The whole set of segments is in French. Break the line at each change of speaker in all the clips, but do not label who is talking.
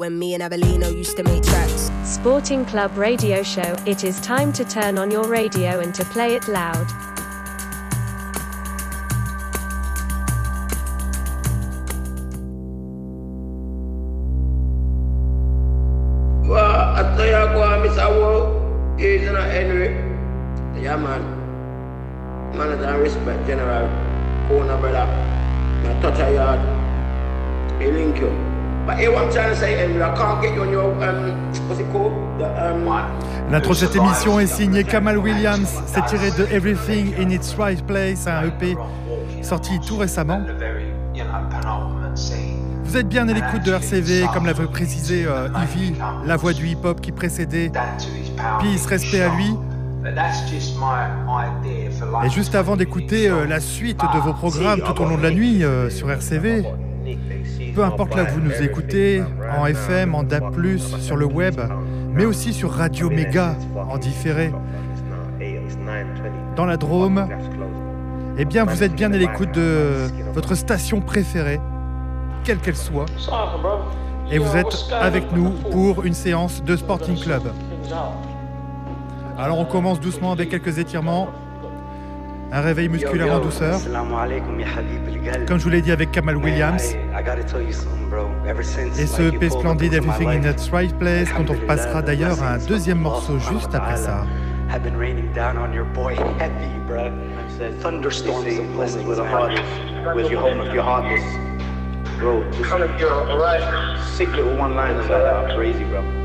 When me and Avelino used to make tracks.
Sporting Club radio show. It is time to turn on your radio and to play it loud.
L'intro de cette émission est signée Kamal Williams. C'est tiré de Everything in its Right Place, un EP sorti tout récemment. Vous êtes bien à l'écoute de RCV, comme l'avait précisé euh, Ivy, la voix du hip-hop qui précédait. Peace, respect à lui. Et juste avant d'écouter euh, la suite de vos programmes tout au long de la nuit euh, sur RCV, peu importe là que vous nous écoutez, en FM, en DAB+, sur le web, mais aussi sur Radio Méga en différé, dans la Drôme, eh bien vous êtes bien à l'écoute de votre station préférée, quelle qu'elle soit, et vous êtes avec nous pour une séance de Sporting Club. Alors on commence doucement avec quelques étirements, un réveil musculaire en douceur, comme je vous l'ai dit avec Kamal Williams, et ce EP splendide Everything in its Right Place, dont on passera d'ailleurs à un deuxième morceau juste après ça.
your
with, heartless. Bro, just sick little one-liners like that. Are crazy, bro.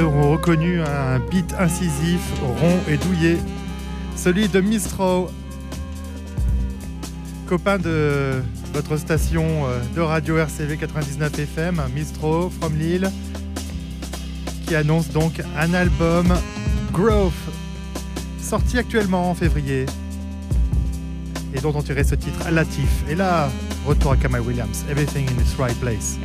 Auront reconnu un beat incisif, rond et douillet, celui de Mistro, copain de votre station euh, de radio RCV 99 FM, Mistro from Lille, qui annonce donc un album Growth, sorti actuellement en février, et dont on tirait ce titre Latif. Et là, retour à Kamal Williams, Everything in its Right Place.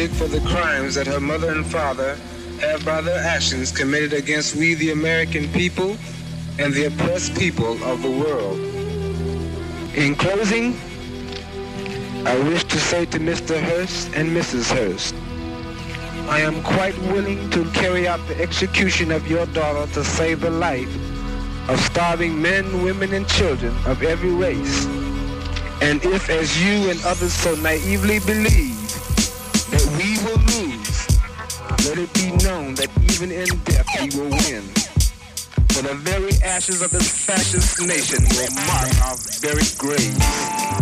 Subject for the crimes that her mother and father have by their actions committed against we the American people and the oppressed people of the world. In closing, I wish to say to Mr. Hurst and Mrs. Hurst, I am quite willing to carry out the execution of your daughter to save the life of starving men, women, and children of every race. And if, as you and others so naively believe, we will win. For the very ashes of this fascist nation will mark our very graves.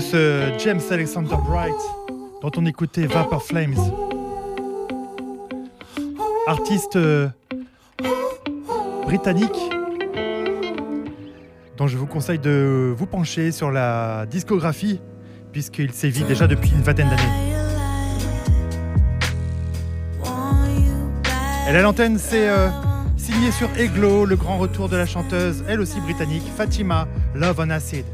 ce James Alexander Bright dont on écoutait Vapor Flames. Artiste euh, britannique dont je vous conseille de vous pencher sur la discographie puisqu'il sévit déjà depuis une vingtaine d'années. Et la l'antenne, c'est euh, signé sur Eglo, le grand retour de la chanteuse, elle aussi britannique, Fatima Love on Acid.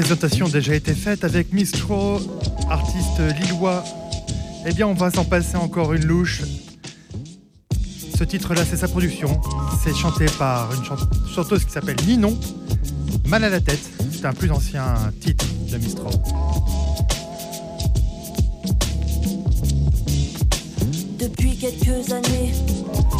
Présentations ont déjà été faites avec Mistro, artiste lillois, eh bien on va s'en passer encore une louche. Ce titre-là, c'est sa production. C'est chanté par une chan- chanteuse qui s'appelle Ninon. Mal à la tête, c'est un plus ancien titre de Mistro.
Depuis quelques années,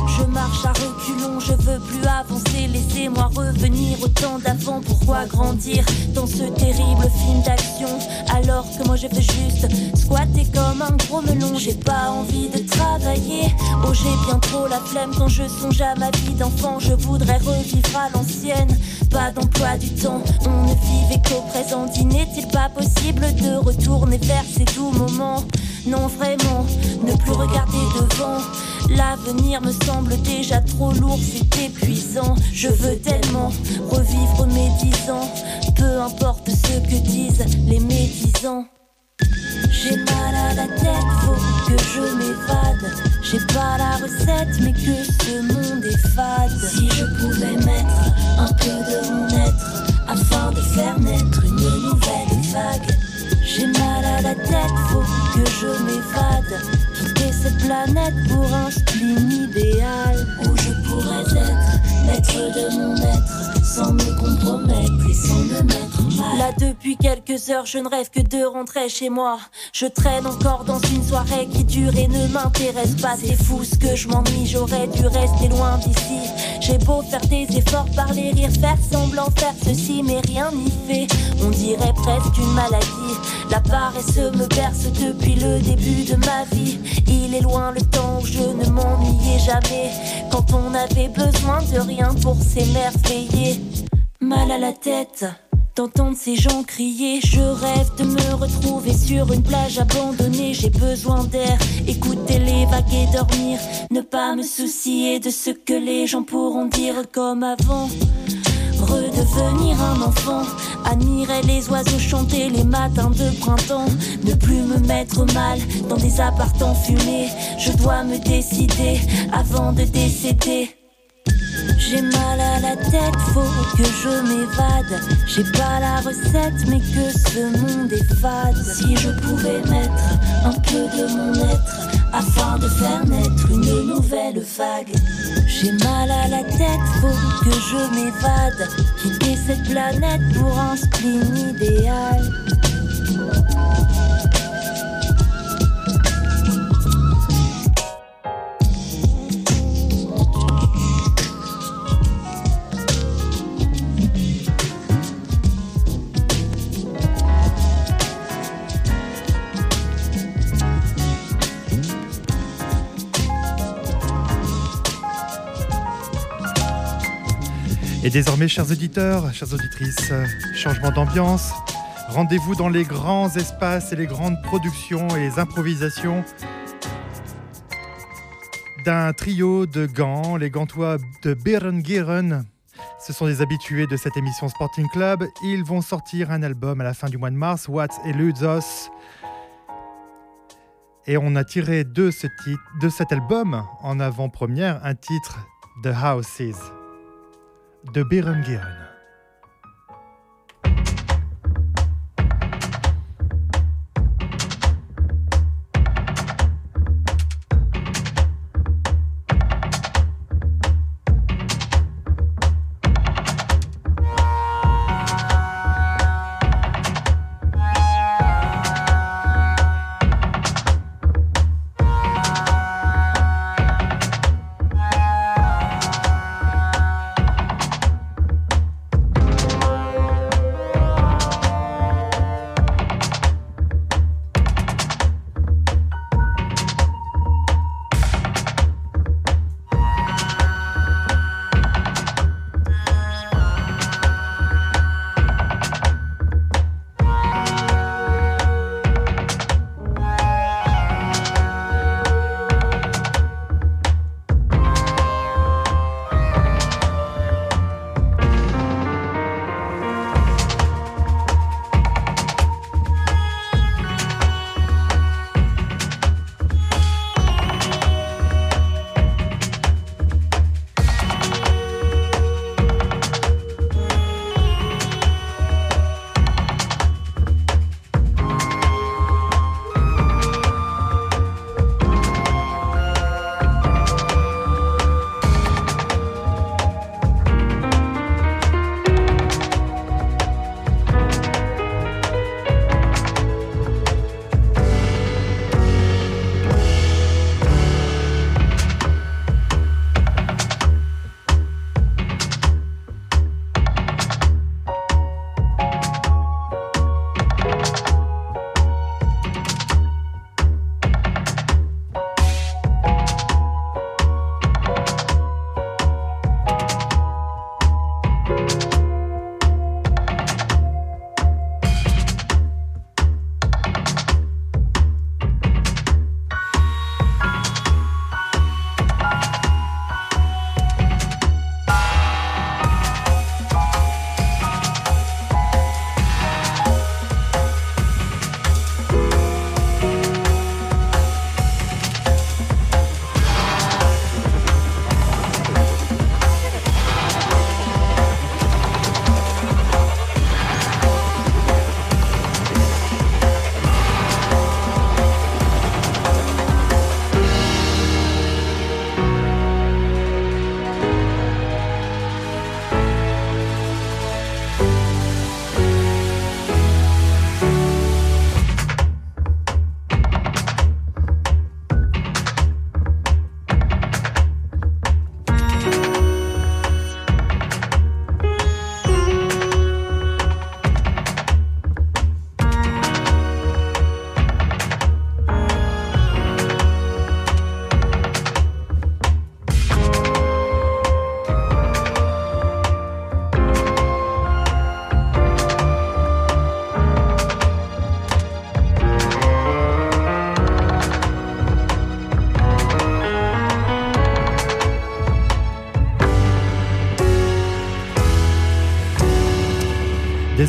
je marche à reculons, je veux plus avancer. Laissez-moi revenir au temps d'avant. Pourquoi grandir dans ce terrible film d'action? Alors que moi je veux juste squatter comme un gros melon? J'ai pas envie de travailler. Oh, j'ai bien trop la flemme quand je songe à ma vie d'enfant. Je voudrais revivre à l'ancienne. Pas d'emploi du temps, on ne vivait qu'au présent. N'est-il pas possible de retourner vers ces doux moments? Non, vraiment, ne plus regarder devant. L'avenir me semble déjà trop lourd, c'est épuisant. Je veux tellement revivre mes dix ans, peu importe ce que disent les médisants. J'ai mal à la tête, faut que je m'évade. J'ai pas la recette, mais que ce monde est fade. Si je pouvais mettre un peu de mon être afin de faire naître une nouvelle vague. J'ai mal à la tête, faut que je m'évade. Quitter cette planète pour un spleen idéal. Où je pourrais être maître de mon être sans me compromettre et sans me mettre mal. Là depuis quelques heures, je ne rêve que de rentrer chez moi. Je traîne encore dans une soirée qui dure et ne m'intéresse pas. C'est fou ce que je m'ennuie, j'aurais dû rester loin d'ici. J'ai beau faire des efforts, parler, rire, faire semblant, faire ceci, mais rien n'y fait. On dirait presque une maladie. La paresse me berce depuis le début de ma vie. Il est loin le temps où je ne m'ennuyais jamais. Quand on avait besoin de rien pour s'émerveiller. Mal à la tête. D'entendre ces gens crier, je rêve de me retrouver sur une plage abandonnée. J'ai besoin d'air, écouter les vagues et dormir. Ne pas me soucier de ce que les gens pourront dire comme avant. Redevenir un enfant, admirer les oiseaux chanter les matins de printemps, ne plus me mettre mal dans des appartements fumés. Je dois me décider avant de décéder. J'ai mal à la tête, faut que je m'évade. J'ai pas la recette, mais que ce monde est fade. Si je pouvais mettre un peu de mon être afin de faire naître une nouvelle vague. J'ai mal à la tête, faut que je m'évade. Quitter cette planète pour un spleen idéal.
Et désormais, chers auditeurs, chères auditrices, euh, changement d'ambiance. Rendez-vous dans les grands espaces et les grandes productions et les improvisations d'un trio de Gants, les Gantois de Berengueren. Ce sont des habitués de cette émission Sporting Club. Ils vont sortir un album à la fin du mois de mars, What's Eludes Et on a tiré de cet album en avant-première un titre The Houses de Berengueren.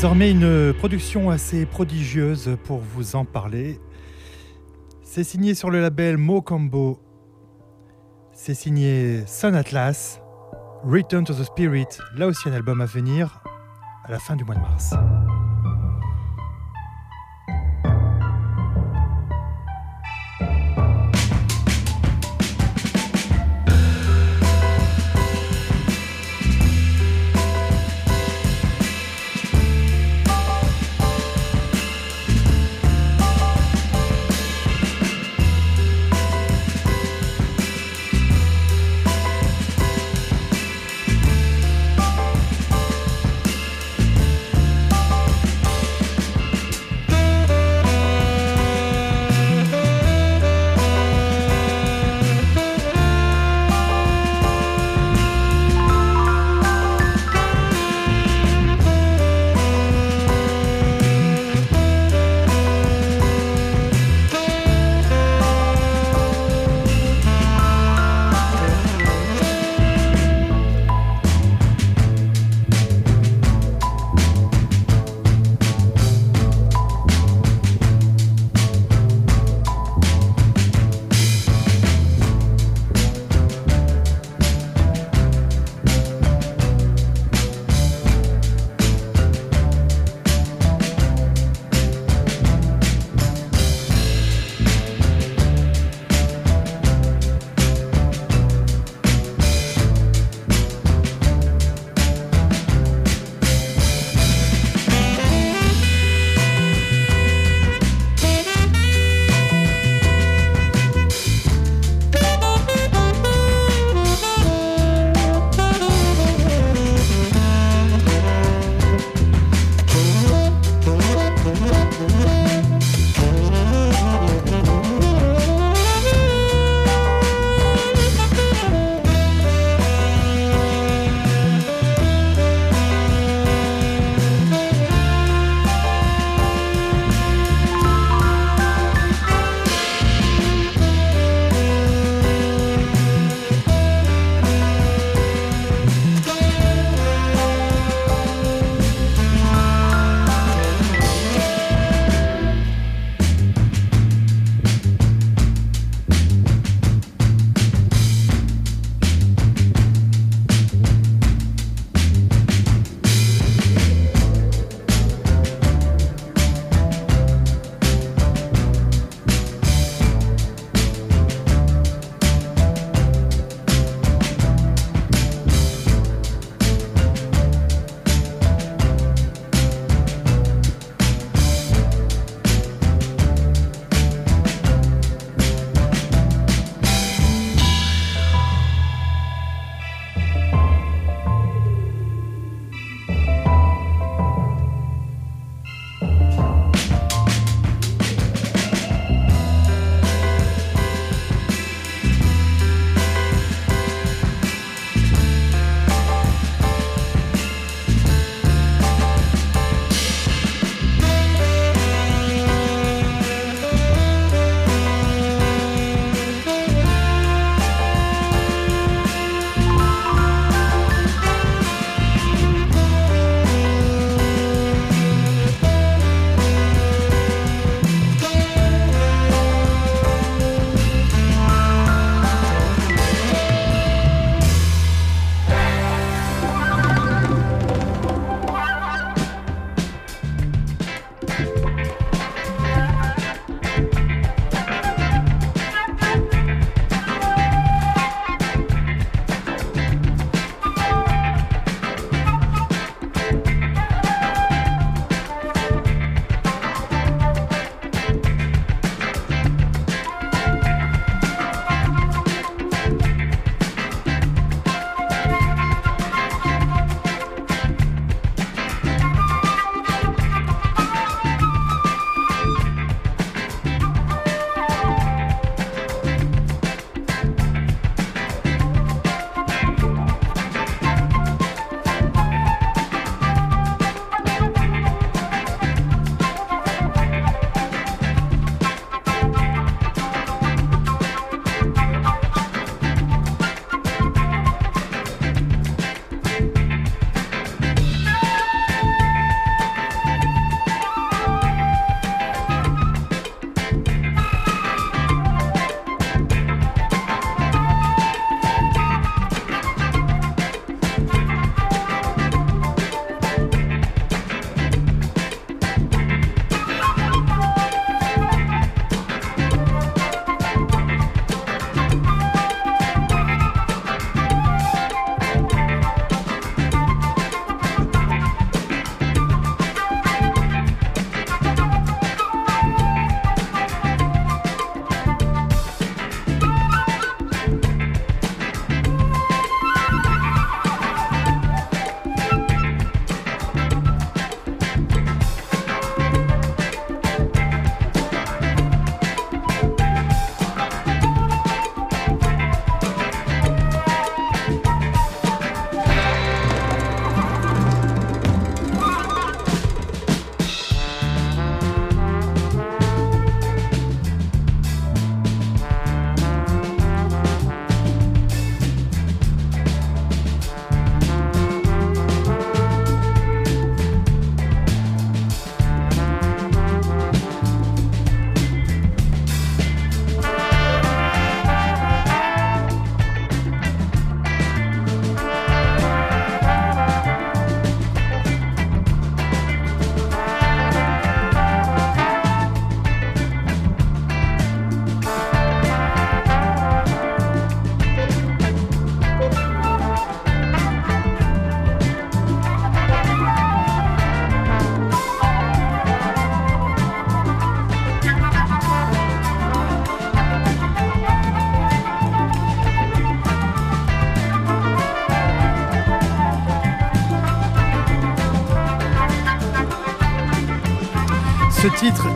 Désormais une production assez prodigieuse pour vous en parler. C'est signé sur le label Mocambo. C'est signé Sun Atlas. Return to the Spirit, là aussi un album à venir à la fin du mois de mars.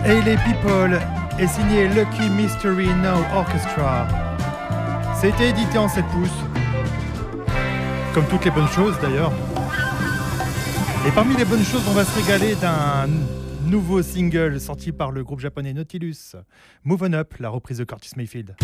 Hey les People, est signé Lucky Mystery Now Orchestra. C'était édité en 7 pouces. Comme toutes les bonnes choses d'ailleurs. Et parmi les bonnes choses, on va se régaler d'un nouveau single sorti par le groupe japonais Nautilus. Move On Up, la reprise de Curtis Mayfield.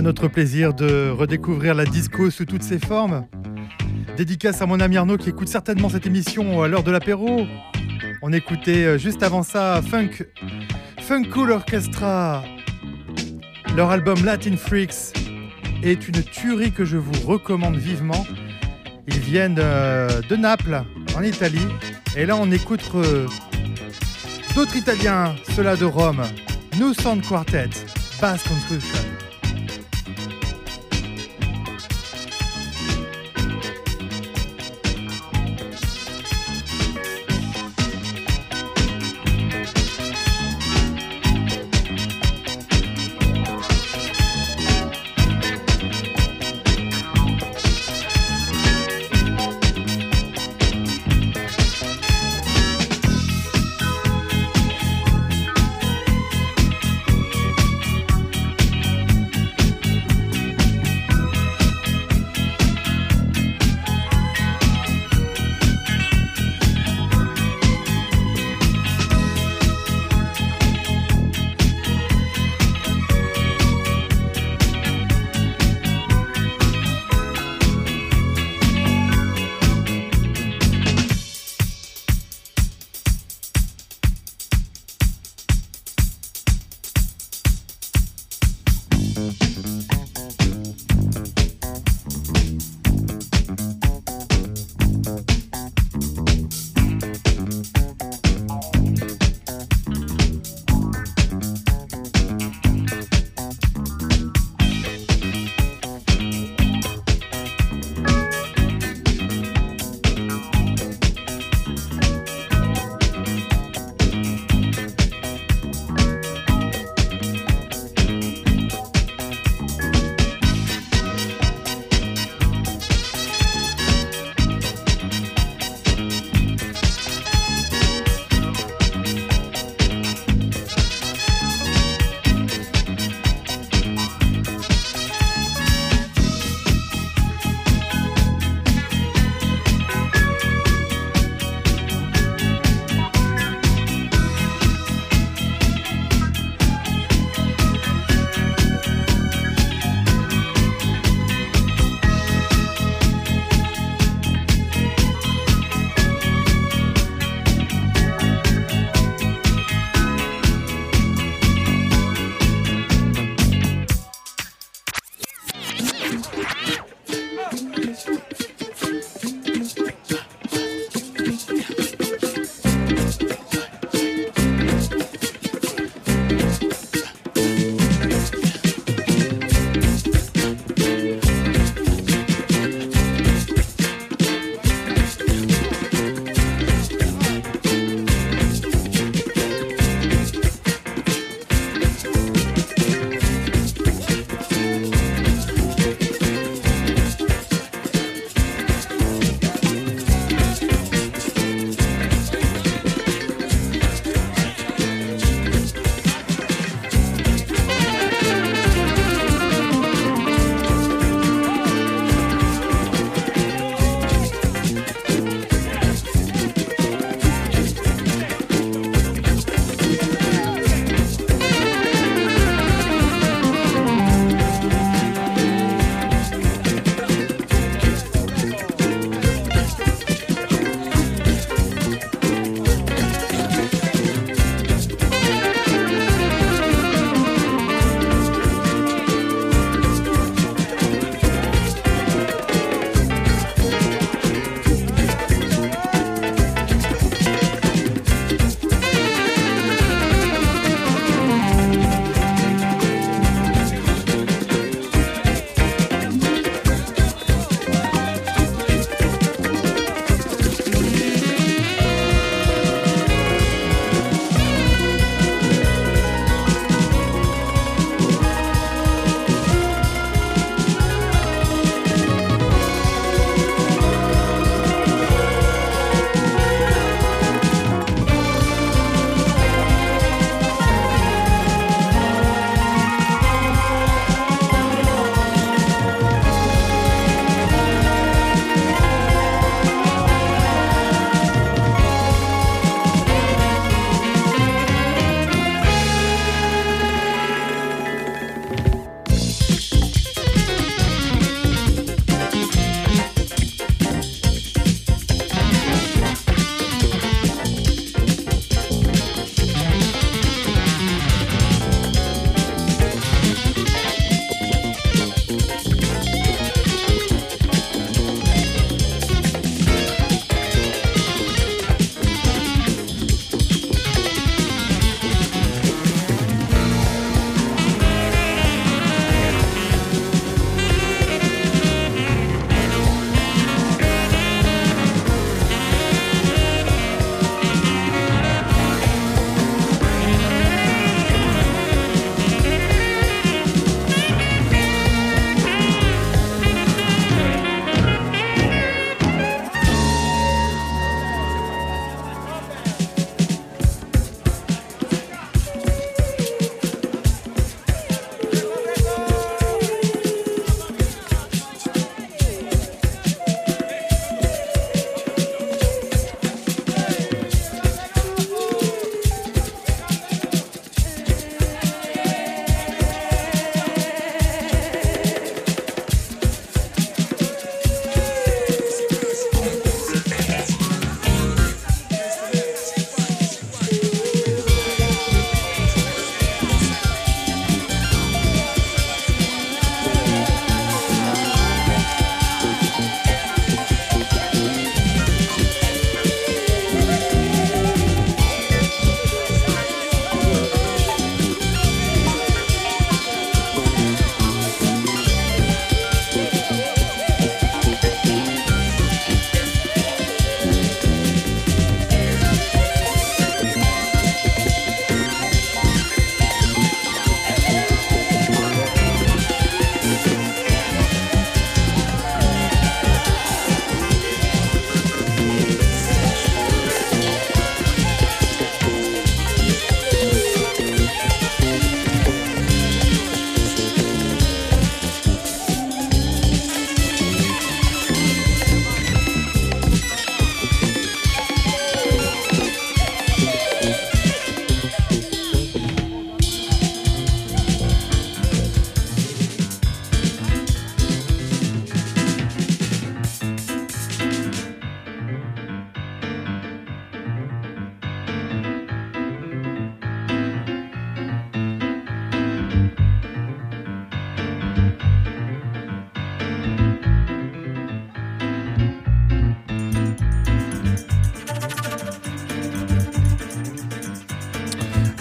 Notre plaisir de redécouvrir la disco sous toutes ses formes. Dédicace à mon ami Arnaud qui écoute certainement cette émission à l'heure de l'apéro. On écoutait euh, juste avant ça Funk, Funk Cool Orchestra. Leur album Latin Freaks est une tuerie que je vous recommande vivement. Ils viennent euh, de Naples, en Italie. Et là, on écoute euh, d'autres Italiens, ceux-là de Rome. New Sound Quartet, Bass Construction.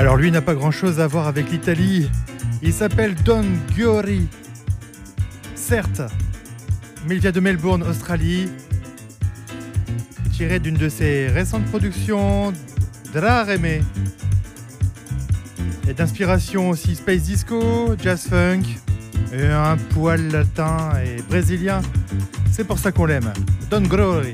Alors lui n'a pas grand-chose à voir avec l'Italie. Il s'appelle Don Giori. Certes, mais il vient de Melbourne, Australie. Tiré d'une de ses récentes productions, Drareme. Et d'inspiration aussi space disco, jazz funk, et un poil latin et brésilien. C'est pour ça qu'on l'aime. Don Giori.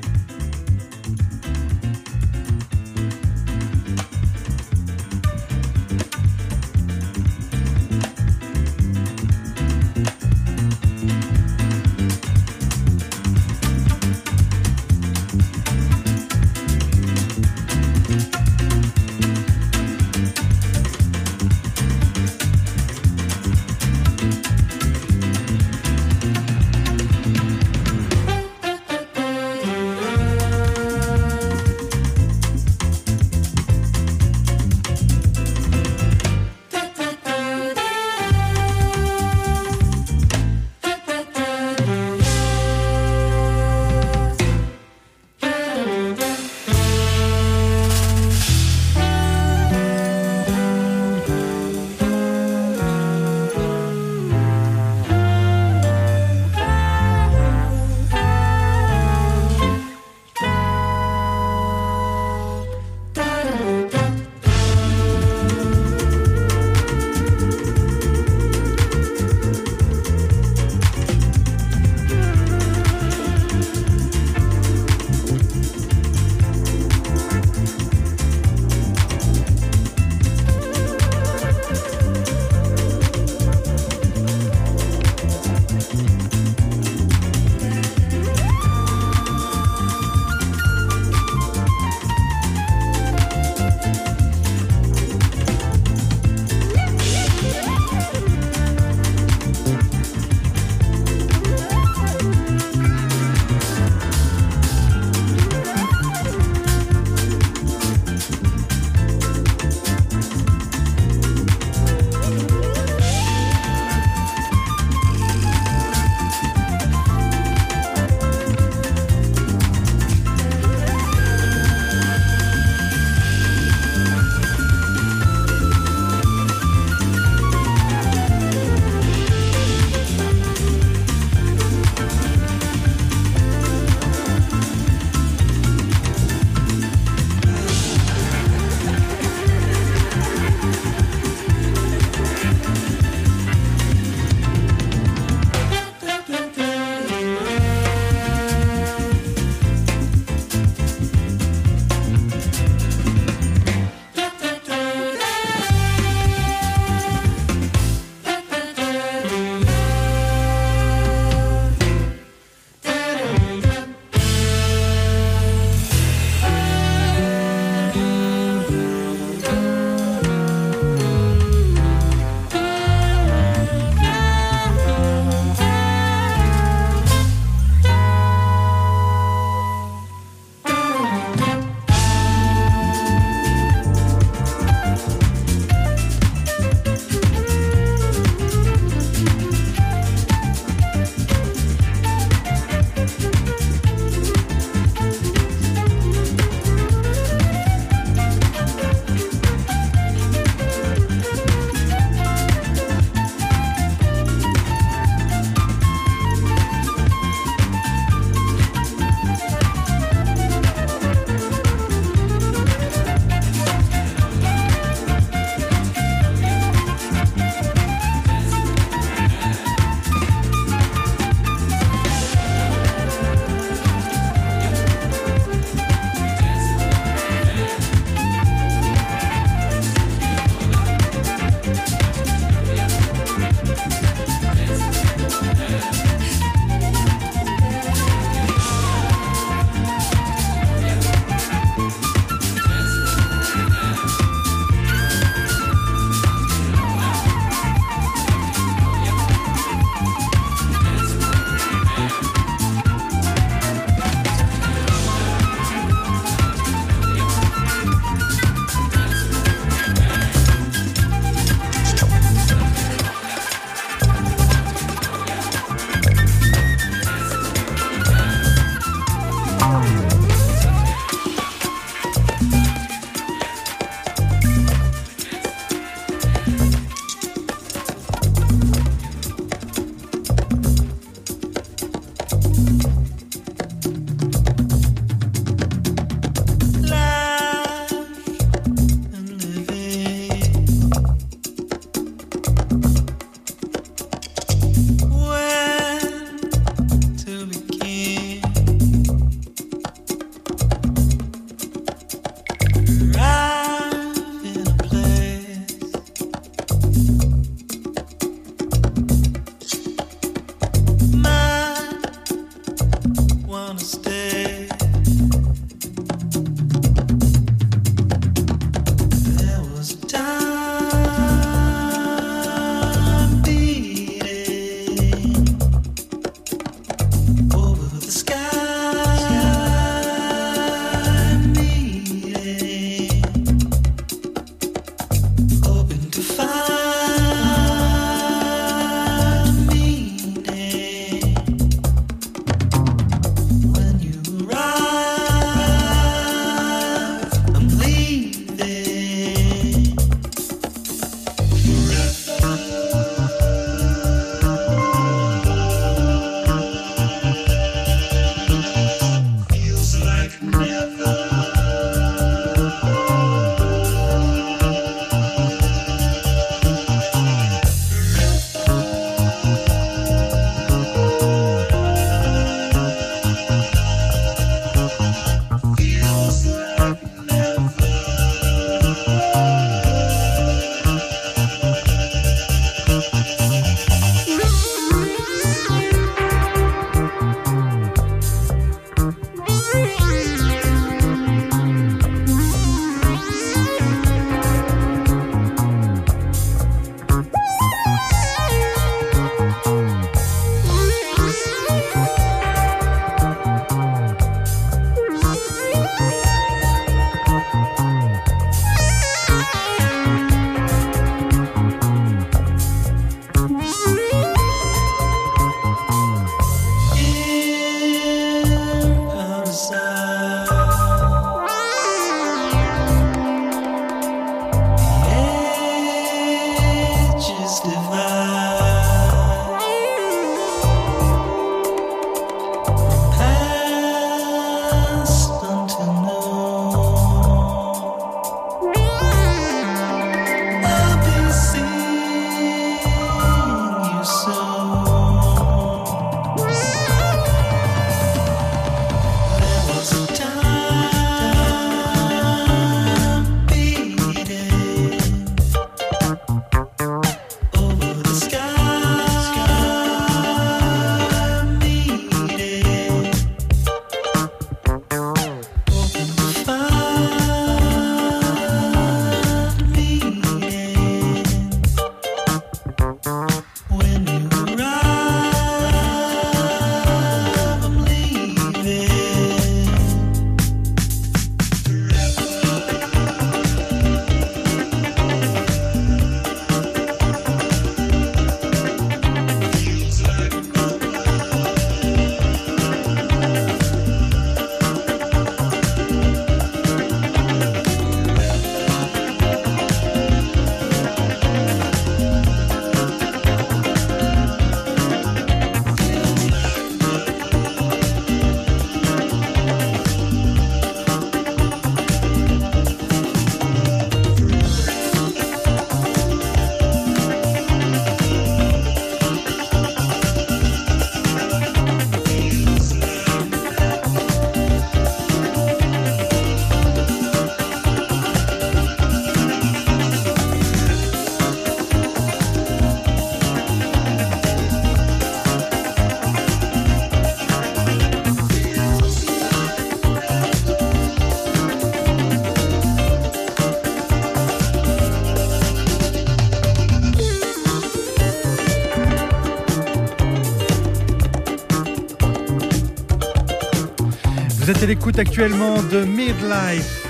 L'écoute actuellement de Midlife,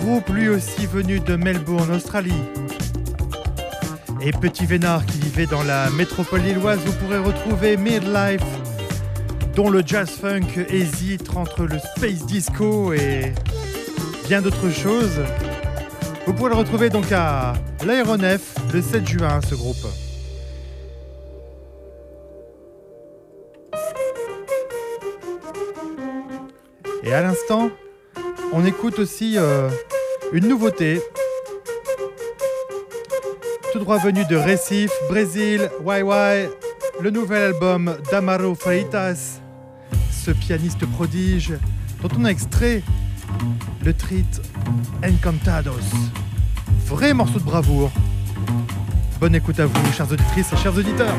groupe lui aussi venu de Melbourne, Australie. Et Petit Vénard qui vivait dans la métropole lilloise, vous pourrez retrouver Midlife, dont le jazz funk hésite entre le space disco et bien d'autres choses. Vous pourrez le retrouver donc à l'aéronef le 7 juin, ce groupe. On écoute aussi euh, une nouveauté. Tout droit venu de Recife, Brésil, YY, le nouvel album d'Amaro Freitas, ce pianiste prodige dont on a extrait le treat Encantados. Vrai morceau de bravoure. Bonne écoute à vous, chères auditrices et chers auditeurs.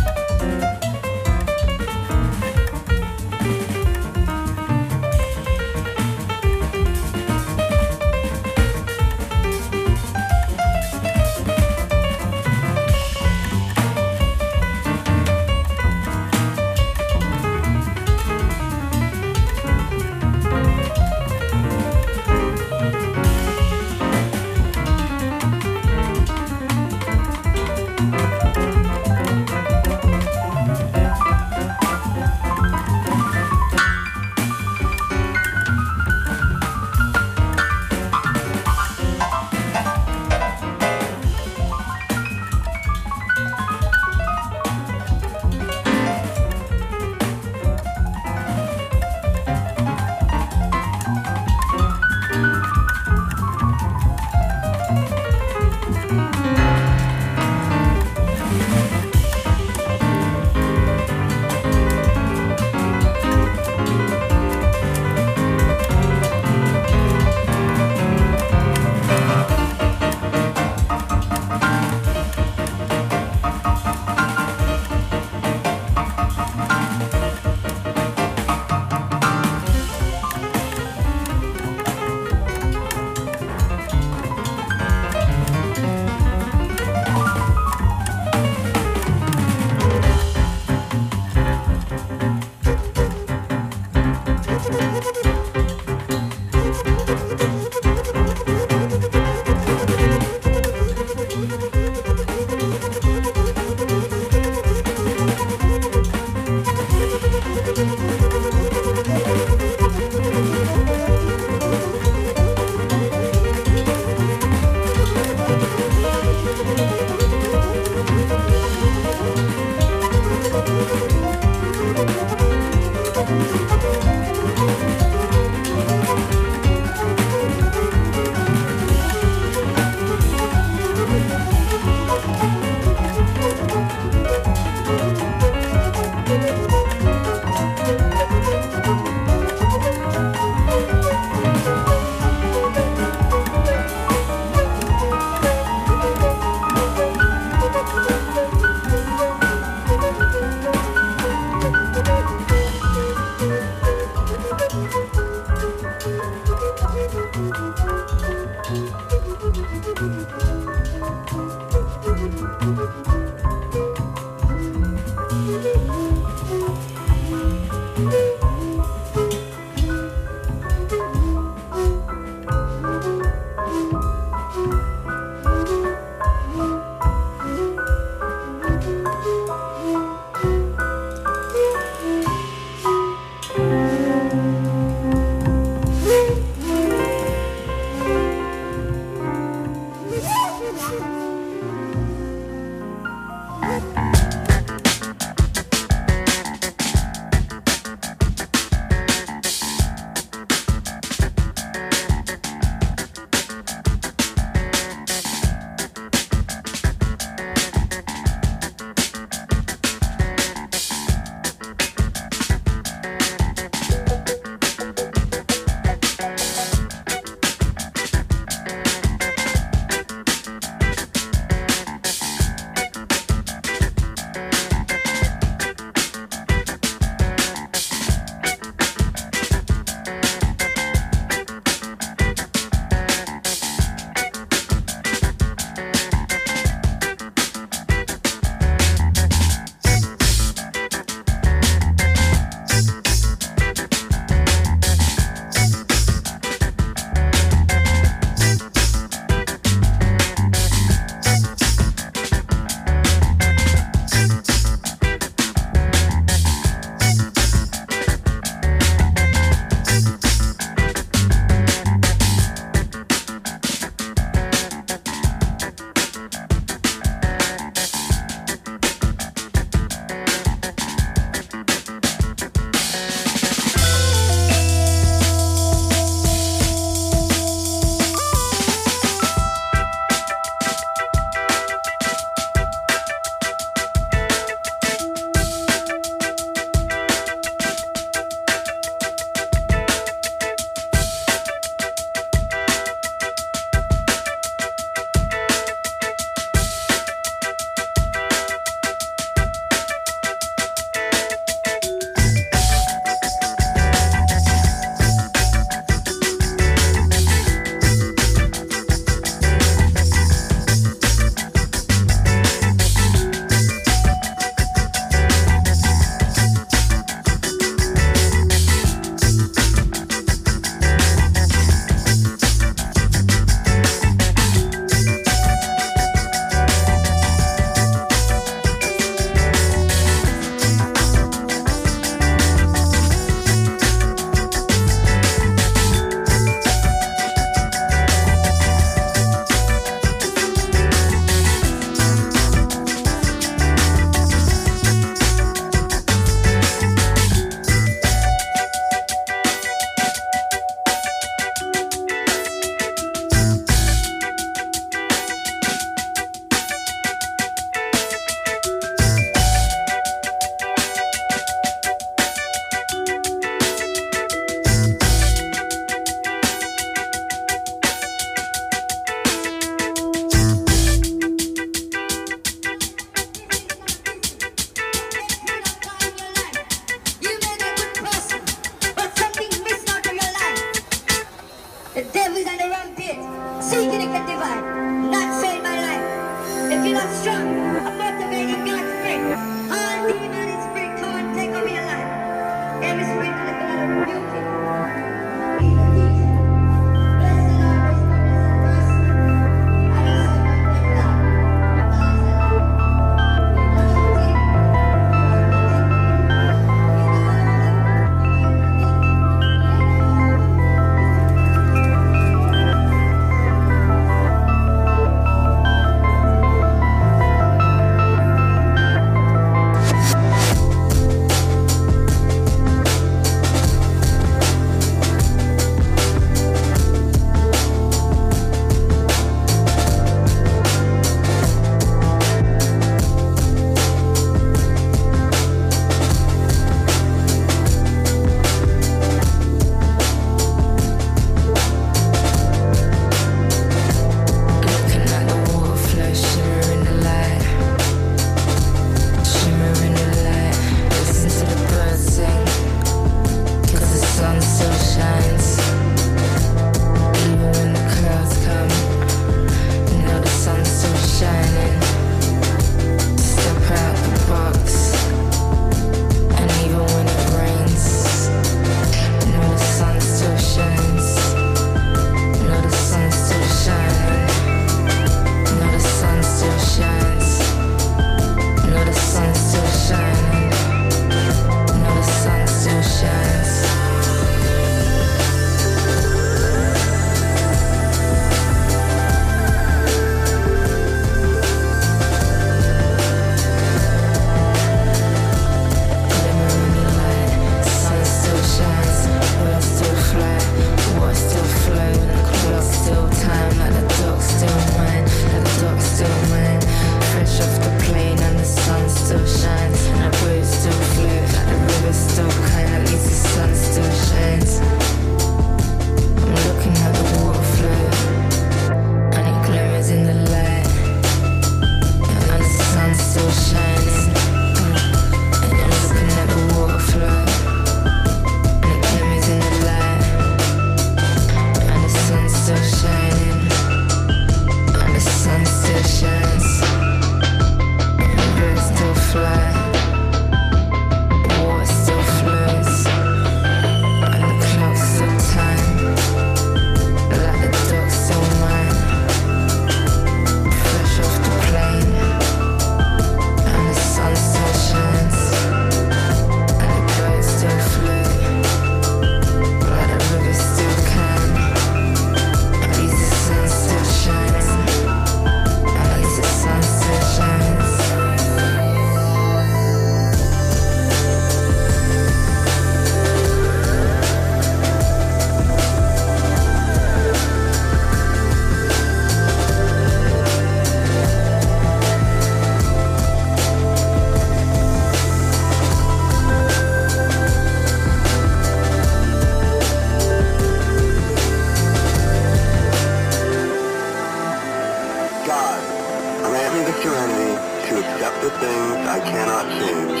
accept the things I cannot change,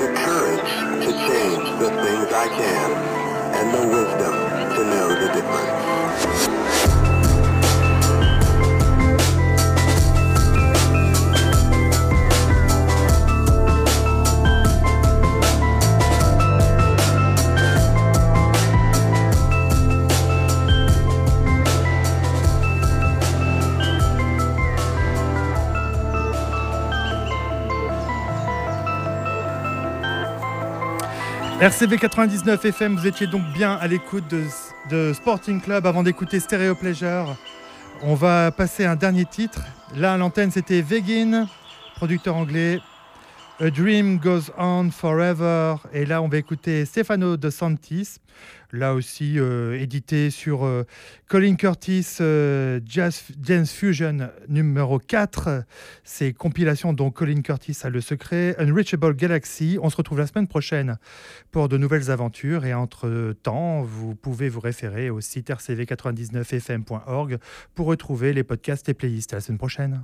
the courage to change the things I can, and the wisdom to know the difference.
RCV 99 FM, vous étiez donc bien à l'écoute de, Sporting Club avant d'écouter Stereo Pleasure. On va passer un dernier titre. Là, l'antenne, c'était Vegin, producteur anglais. A Dream Goes On Forever. Et là, on va écouter Stefano De Santis. Là aussi, euh, édité sur euh, Colin Curtis euh, Jazz, Jazz Fusion numéro 4. C'est compilation dont Colin Curtis a le secret. Unreachable Galaxy. On se retrouve la semaine prochaine pour de nouvelles aventures. Et entre-temps, vous pouvez vous référer au site rcv99fm.org pour retrouver les podcasts et playlists. À la semaine prochaine.